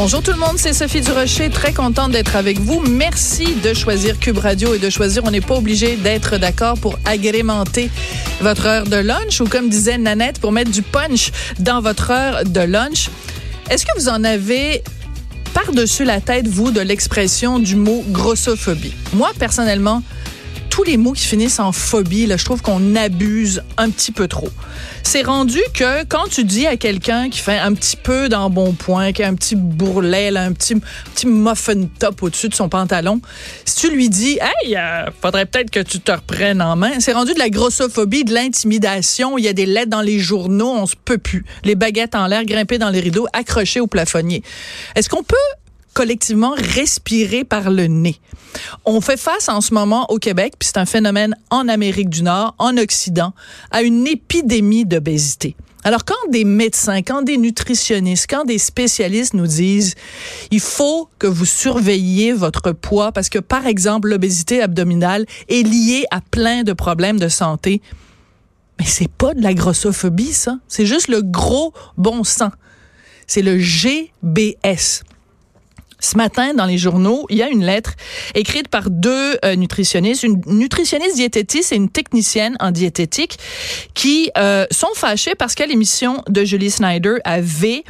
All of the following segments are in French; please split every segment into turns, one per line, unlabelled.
Bonjour tout le monde, c'est Sophie Durocher, très contente d'être avec vous. Merci de choisir Cube Radio et de choisir, on n'est pas obligé d'être d'accord pour agrémenter votre heure de lunch ou comme disait Nanette, pour mettre du punch dans votre heure de lunch. Est-ce que vous en avez par-dessus la tête, vous, de l'expression du mot grossophobie? Moi, personnellement, tous les mots qui finissent en phobie, là, je trouve qu'on abuse un petit peu trop. C'est rendu que quand tu dis à quelqu'un qui fait un petit peu d'embonpoint, qui a un petit bourrelet, là, un petit, muffin top au-dessus de son pantalon, si tu lui dis, hey, euh, faudrait peut-être que tu te reprennes en main, c'est rendu de la grossophobie, de l'intimidation. Il y a des lettres dans les journaux, on se peut plus. Les baguettes en l'air, grimpées dans les rideaux, accrochées au plafonnier. Est-ce qu'on peut collectivement respirer par le nez. On fait face en ce moment au Québec, puis c'est un phénomène en Amérique du Nord, en Occident, à une épidémie d'obésité. Alors quand des médecins, quand des nutritionnistes, quand des spécialistes nous disent il faut que vous surveilliez votre poids parce que par exemple l'obésité abdominale est liée à plein de problèmes de santé, mais c'est pas de la grossophobie ça, c'est juste le gros bon sens. C'est le GBS. Ce matin, dans les journaux, il y a une lettre écrite par deux euh, nutritionnistes, une nutritionniste diététiste et une technicienne en diététique, qui euh, sont fâchés parce qu'à l'émission de Julie Snyder à V,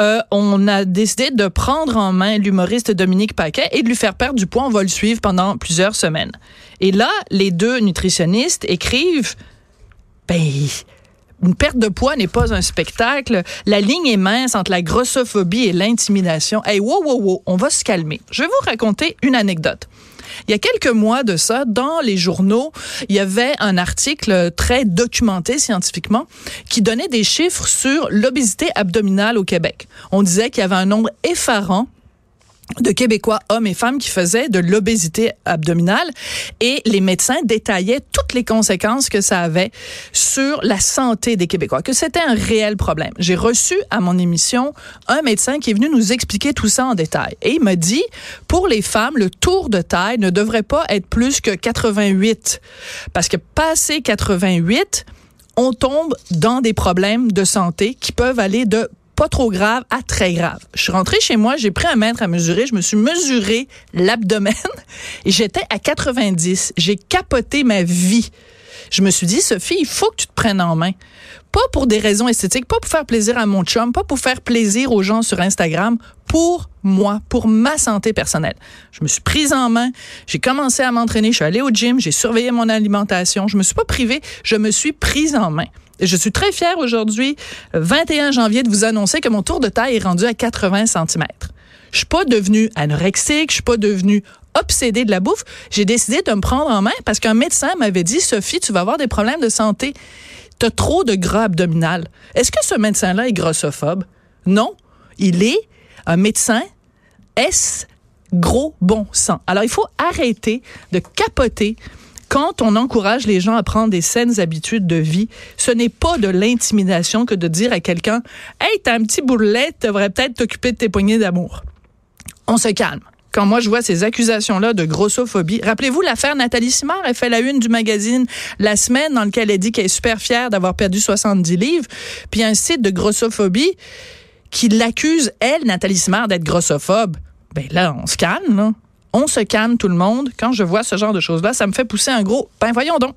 euh, on a décidé de prendre en main l'humoriste Dominique Paquet et de lui faire perdre du poids. On va le suivre pendant plusieurs semaines. Et là, les deux nutritionnistes écrivent, ben, une perte de poids n'est pas un spectacle. La ligne est mince entre la grossophobie et l'intimidation. Hey, wow, wow, wow, on va se calmer. Je vais vous raconter une anecdote. Il y a quelques mois de ça, dans les journaux, il y avait un article très documenté scientifiquement qui donnait des chiffres sur l'obésité abdominale au Québec. On disait qu'il y avait un nombre effarant de Québécois, hommes et femmes, qui faisaient de l'obésité abdominale. Et les médecins détaillaient toutes les conséquences que ça avait sur la santé des Québécois, que c'était un réel problème. J'ai reçu à mon émission un médecin qui est venu nous expliquer tout ça en détail. Et il m'a dit, pour les femmes, le tour de taille ne devrait pas être plus que 88 parce que passé 88, on tombe dans des problèmes de santé qui peuvent aller de pas trop grave à très grave. Je suis rentrée chez moi, j'ai pris un mètre à mesurer, je me suis mesuré l'abdomen et j'étais à 90. J'ai capoté ma vie. Je me suis dit, Sophie, il faut que tu te prennes en main. Pas pour des raisons esthétiques, pas pour faire plaisir à mon chum, pas pour faire plaisir aux gens sur Instagram, pour moi, pour ma santé personnelle. Je me suis prise en main, j'ai commencé à m'entraîner, je suis allée au gym, j'ai surveillé mon alimentation, je me suis pas privée, je me suis prise en main. Je suis très fière aujourd'hui, 21 janvier, de vous annoncer que mon tour de taille est rendu à 80 cm. Je suis pas devenue anorexique, je suis pas devenue obsédée de la bouffe. J'ai décidé de me prendre en main parce qu'un médecin m'avait dit, Sophie, tu vas avoir des problèmes de santé. Tu as trop de gras abdominal. Est-ce que ce médecin-là est grossophobe? Non. Il est un médecin S gros bon sang. Alors, il faut arrêter de capoter quand on encourage les gens à prendre des saines habitudes de vie, ce n'est pas de l'intimidation que de dire à quelqu'un Hey, t'as un petit tu devrais peut-être t'occuper de tes poignées d'amour. On se calme. Quand moi je vois ces accusations-là de grossophobie, rappelez-vous l'affaire Nathalie Simard, elle fait la une du magazine La Semaine dans lequel elle dit qu'elle est super fière d'avoir perdu 70 livres, puis un site de grossophobie qui l'accuse, elle, Nathalie Simard, d'être grossophobe. Ben là, on se calme, là on se calme tout le monde. Quand je vois ce genre de choses-là, ça me fait pousser un gros, ben voyons donc.